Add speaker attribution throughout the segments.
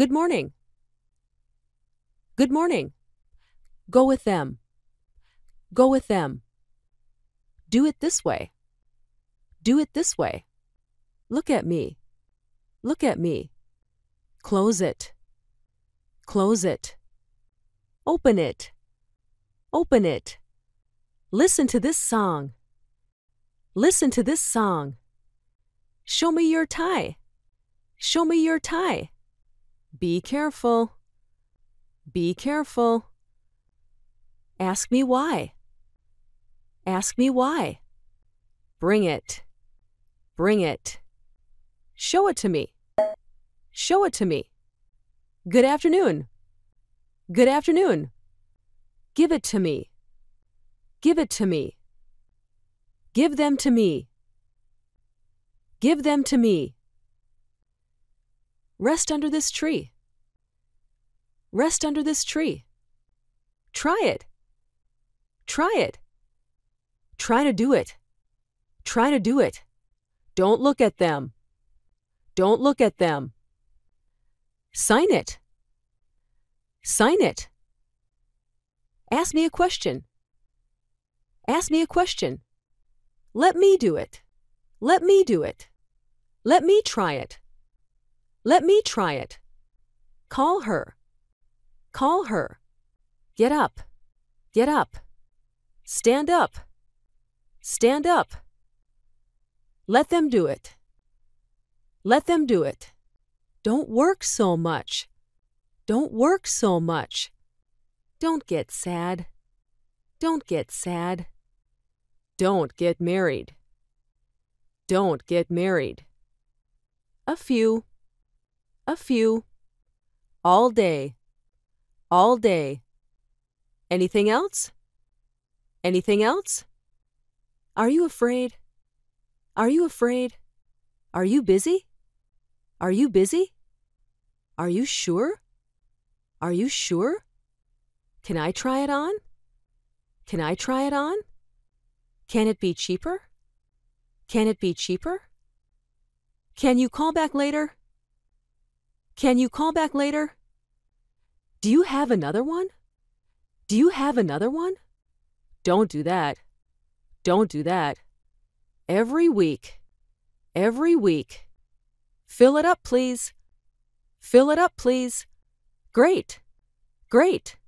Speaker 1: Good morning. Good morning. Go with them. Go with them. Do it this way. Do it this way. Look at me. Look at me. Close it. Close it. Open it. Open it. Listen to this song. Listen to this song. Show me your tie. Show me your tie. Be careful. Be careful. Ask me why. Ask me why. Bring it. Bring it. Show it to me. Show it to me. Good afternoon. Good afternoon. Give it to me. Give it to me. Give them to me. Give them to me. Rest under this tree. Rest under this tree. Try it. Try it. Try to do it. Try to do it. Don't look at them. Don't look at them. Sign it. Sign it. Ask me a question. Ask me a question. Let me do it. Let me do it. Let me try it. Let me try it. Call her. Call her. Get up. Get up. Stand up. Stand up. Let them do it. Let them do it. Don't work so much. Don't work so much. Don't get sad. Don't get sad. Don't get married. Don't get married. A few. A few. All day. All day. Anything else? Anything else? Are you afraid? Are you afraid? Are you busy? Are you busy? Are you sure? Are you sure? Can I try it on? Can I try it on? Can it be cheaper? Can it be cheaper? Can you call back later? Can you call back later? Do you have another one? Do you have another one? Don't do that. Don't do that. Every week. Every week. Fill it up, please. Fill it up, please. Great. Great.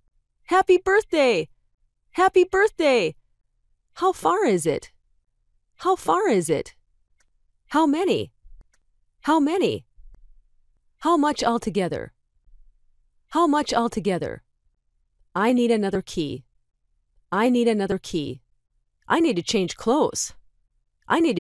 Speaker 1: Happy birthday. Happy birthday. How far is it? How far is it? How many? How many? How much altogether? How much altogether? I need another key. I need another key. I need to change clothes. I need to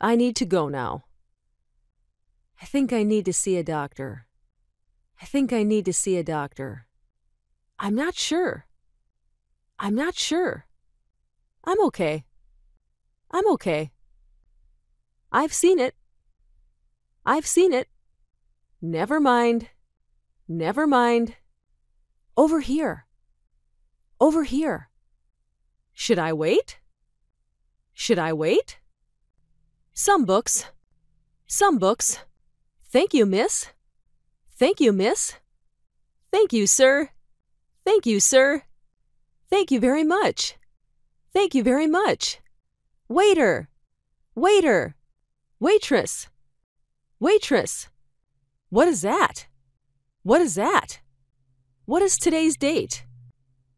Speaker 1: I need to go now. I think I need to see a doctor. I think I need to see a doctor. I'm not sure. I'm not sure. I'm okay. I'm okay. I've seen it. I've seen it. Never mind. Never mind. Over here. Over here. Should I wait? Should I wait? Some books. Some books. Thank you, miss. Thank you, miss. Thank you, sir. Thank you, sir. Thank you very much. Thank you very much. Waiter. Waiter. Waitress. Waitress. What is that? What is that? What is today's date?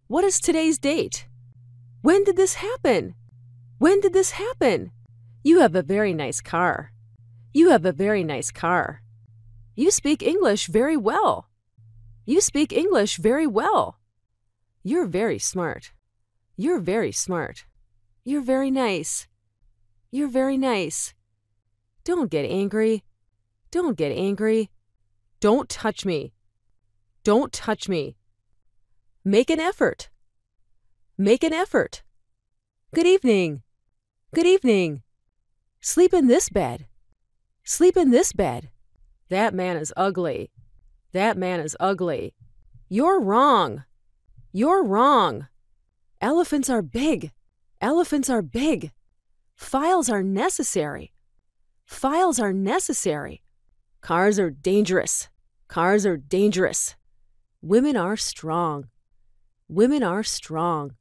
Speaker 1: What is today's date? When did this happen? When did this happen? You have a very nice car. You have a very nice car. You speak English very well. You speak English very well. You're very smart. You're very smart. You're very nice. You're very nice. Don't get angry. Don't get angry. Don't touch me. Don't touch me. Make an effort. Make an effort. Good evening. Good evening. Sleep in this bed. Sleep in this bed. That man is ugly. That man is ugly. You're wrong. You're wrong. Elephants are big. Elephants are big. Files are necessary. Files are necessary. Cars are dangerous. Cars are dangerous. Women are strong. Women are strong.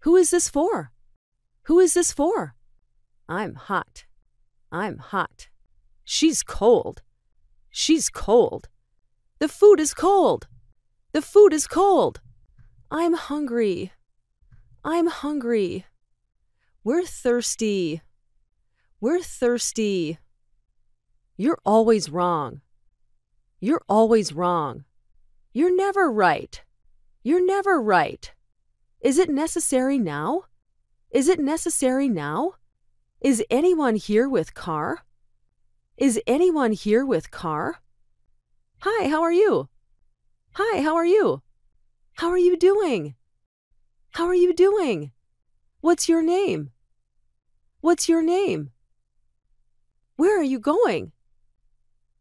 Speaker 1: Who is this for? Who is this for? I'm hot. I'm hot. She's cold. She's cold. The food is cold. The food is cold. I'm hungry. I'm hungry. We're thirsty. We're thirsty. You're always wrong. You're always wrong. You're never right. You're never right. Is it necessary now? Is it necessary now? Is anyone here with car? Is anyone here with car? Hi, how are you? Hi, how are you? How are you doing? How are you doing? What's your name? What's your name? Where are you going?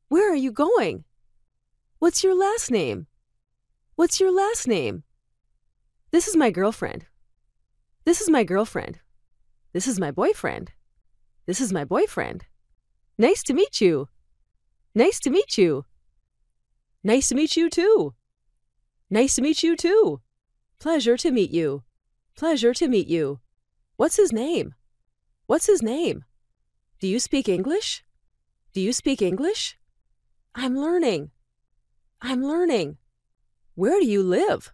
Speaker 1: Where are you going? What's your last name? What's your last name? This is my girlfriend. This is my girlfriend. This is my boyfriend. This is my boyfriend. Nice to meet you. Nice to meet you. Nice to meet you too. Nice to meet you too. Pleasure to meet you. Pleasure to meet you. What's his name? What's his name? Do you speak English? Do you speak English? I'm learning. I'm learning. Where do you live?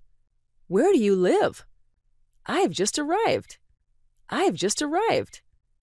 Speaker 1: Where do you live? I've just arrived. I've just arrived.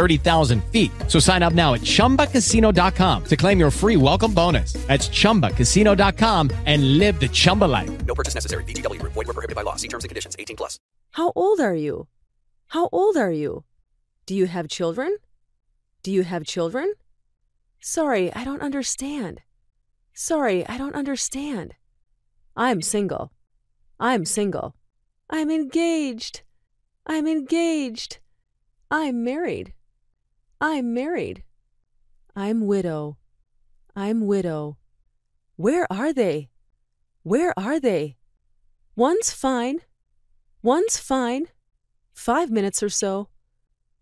Speaker 2: 30,000 feet. So sign up now at ChumbaCasino.com to claim your free welcome bonus. That's ChumbaCasino.com and live the Chumba life.
Speaker 3: No purchase necessary. VGW Group. Void were prohibited by law. See terms and conditions. 18 plus.
Speaker 1: How old are you? How old are you? Do you have children? Do you have children? Sorry, I don't understand. Sorry, I don't understand. I'm single. I'm single. I'm engaged. I'm engaged. I'm married. I'm married. I'm widow. I'm widow. Where are they? Where are they? One's fine. One's fine. Five minutes or so.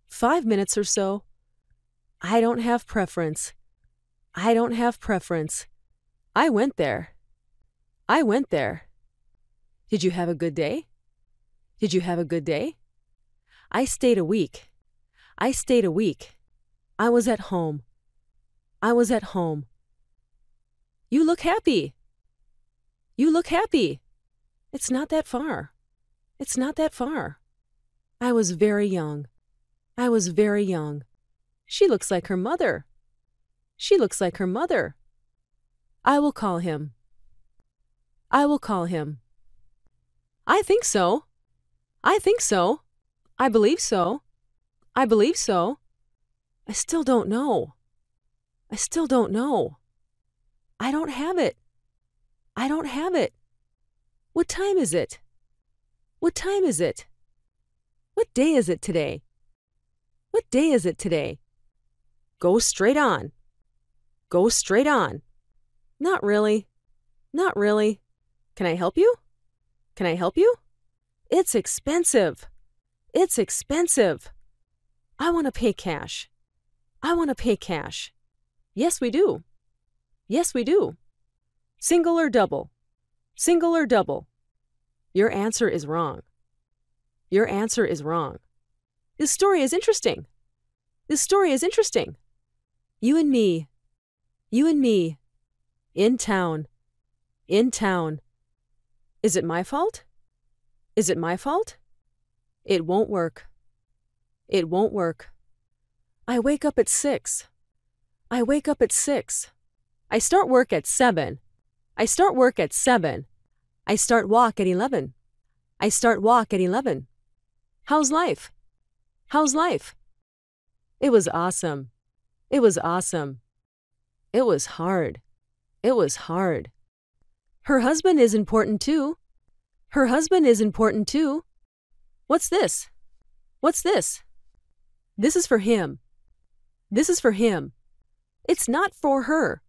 Speaker 1: Five minutes or so. I don't have preference. I don't have preference. I went there. I went there. Did you have a good day? Did you have a good day? I stayed a week. I stayed a week. I was at home. I was at home. You look happy. You look happy. It's not that far. It's not that far. I was very young. I was very young. She looks like her mother. She looks like her mother. I will call him. I will call him. I think so. I think so. I believe so. I believe so. I still don't know. I still don't know. I don't have it. I don't have it. What time is it? What time is it? What day is it today? What day is it today? Go straight on. Go straight on. Not really. Not really. Can I help you? Can I help you? It's expensive. It's expensive. I want to pay cash. I want to pay cash. Yes, we do. Yes, we do. Single or double? Single or double? Your answer is wrong. Your answer is wrong. This story is interesting. This story is interesting. You and me. You and me. In town. In town. Is it my fault? Is it my fault? It won't work. It won't work. I wake up at six. I wake up at six. I start work at seven. I start work at seven. I start walk at 11. I start walk at 11. How's life? How's life? It was awesome. It was awesome. It was hard. It was hard. Her husband is important too. Her husband is important too. What's this? What's this? This is for him. This is for him. It's not for her.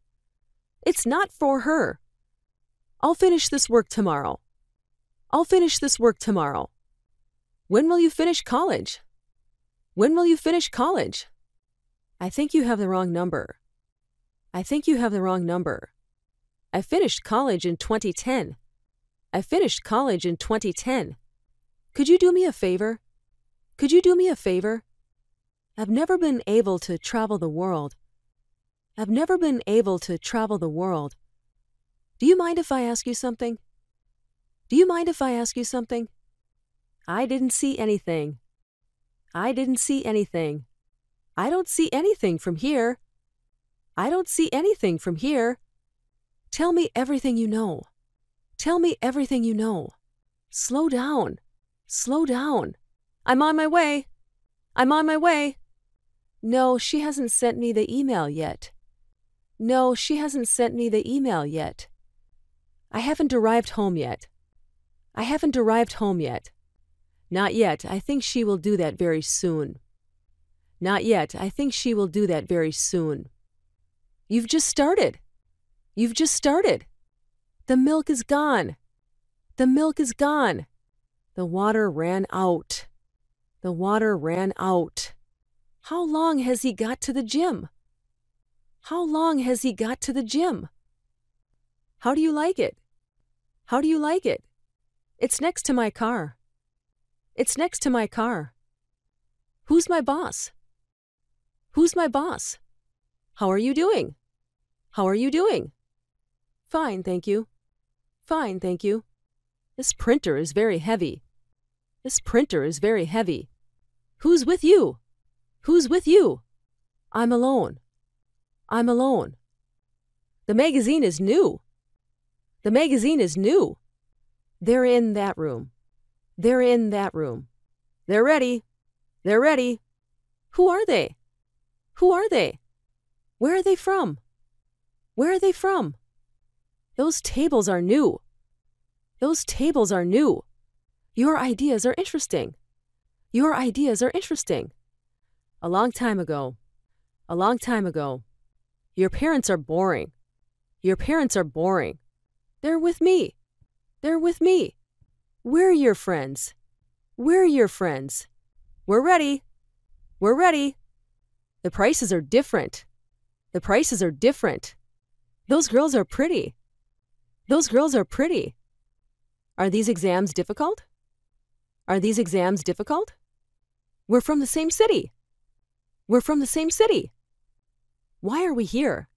Speaker 1: It's not for her. I'll finish this work tomorrow. I'll finish this work tomorrow. When will you finish college? When will you finish college? I think you have the wrong number. I think you have the wrong number. I finished college in 2010. I finished college in 2010. Could you do me a favor? Could you do me a favor? I've never been able to travel the world. I've never been able to travel the world. Do you mind if I ask you something? Do you mind if I ask you something? I didn't see anything. I didn't see anything. I don't see anything from here. I don't see anything from here. Tell me everything you know. Tell me everything you know. Slow down. Slow down. I'm on my way. I'm on my way. No, she hasn't sent me the email yet. No, she hasn't sent me the email yet. I haven't arrived home yet. I haven't arrived home yet. Not yet. I think she will do that very soon. Not yet. I think she will do that very soon. You've just started. You've just started. The milk is gone. The milk is gone. The water ran out. The water ran out. How long has he got to the gym? How long has he got to the gym? How do you like it? How do you like it? It's next to my car. It's next to my car. Who's my boss? Who's my boss? How are you doing? How are you doing? Fine, thank you. Fine, thank you. This printer is very heavy. This printer is very heavy. Who's with you? Who's with you? I'm alone. I'm alone. The magazine is new. The magazine is new. They're in that room. They're in that room. They're ready. They're ready. Who are they? Who are they? Where are they from? Where are they from? Those tables are new. Those tables are new. Your ideas are interesting. Your ideas are interesting. A long time ago. A long time ago. Your parents are boring. Your parents are boring. They're with me. They're with me. We're your friends. We're your friends. We're ready. We're ready. The prices are different. The prices are different. Those girls are pretty. Those girls are pretty. Are these exams difficult? Are these exams difficult? We're from the same city. We're from the same city. Why are we here?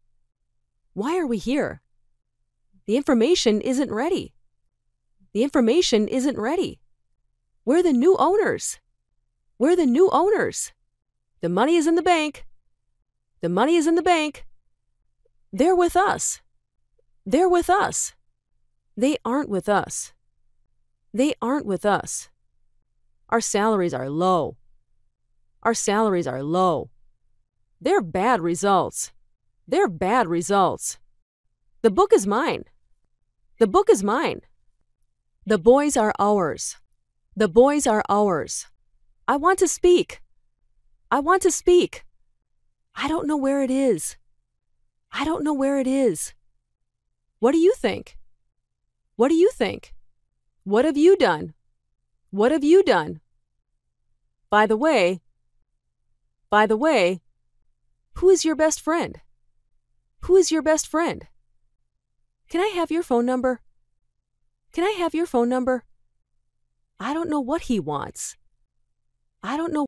Speaker 1: Why are we here? The information isn't ready. The information isn't ready. We're the new owners. We're the new owners. The money is in the bank. The money is in the bank. They're with us. They're with us. They aren't with us. They aren't with us. Our salaries are low. Our salaries are low. They're bad results. They're bad results. The book is mine. The book is mine. The boys are ours. The boys are ours. I want to speak. I want to speak. I don't know where it is. I don't know where it is. What do you think? What do you think? What have you done? What have you done? By the way, by the way, who is your best friend? Who is your best friend? Can I have your phone number? Can I have your phone number? I don't know what he wants. I don't know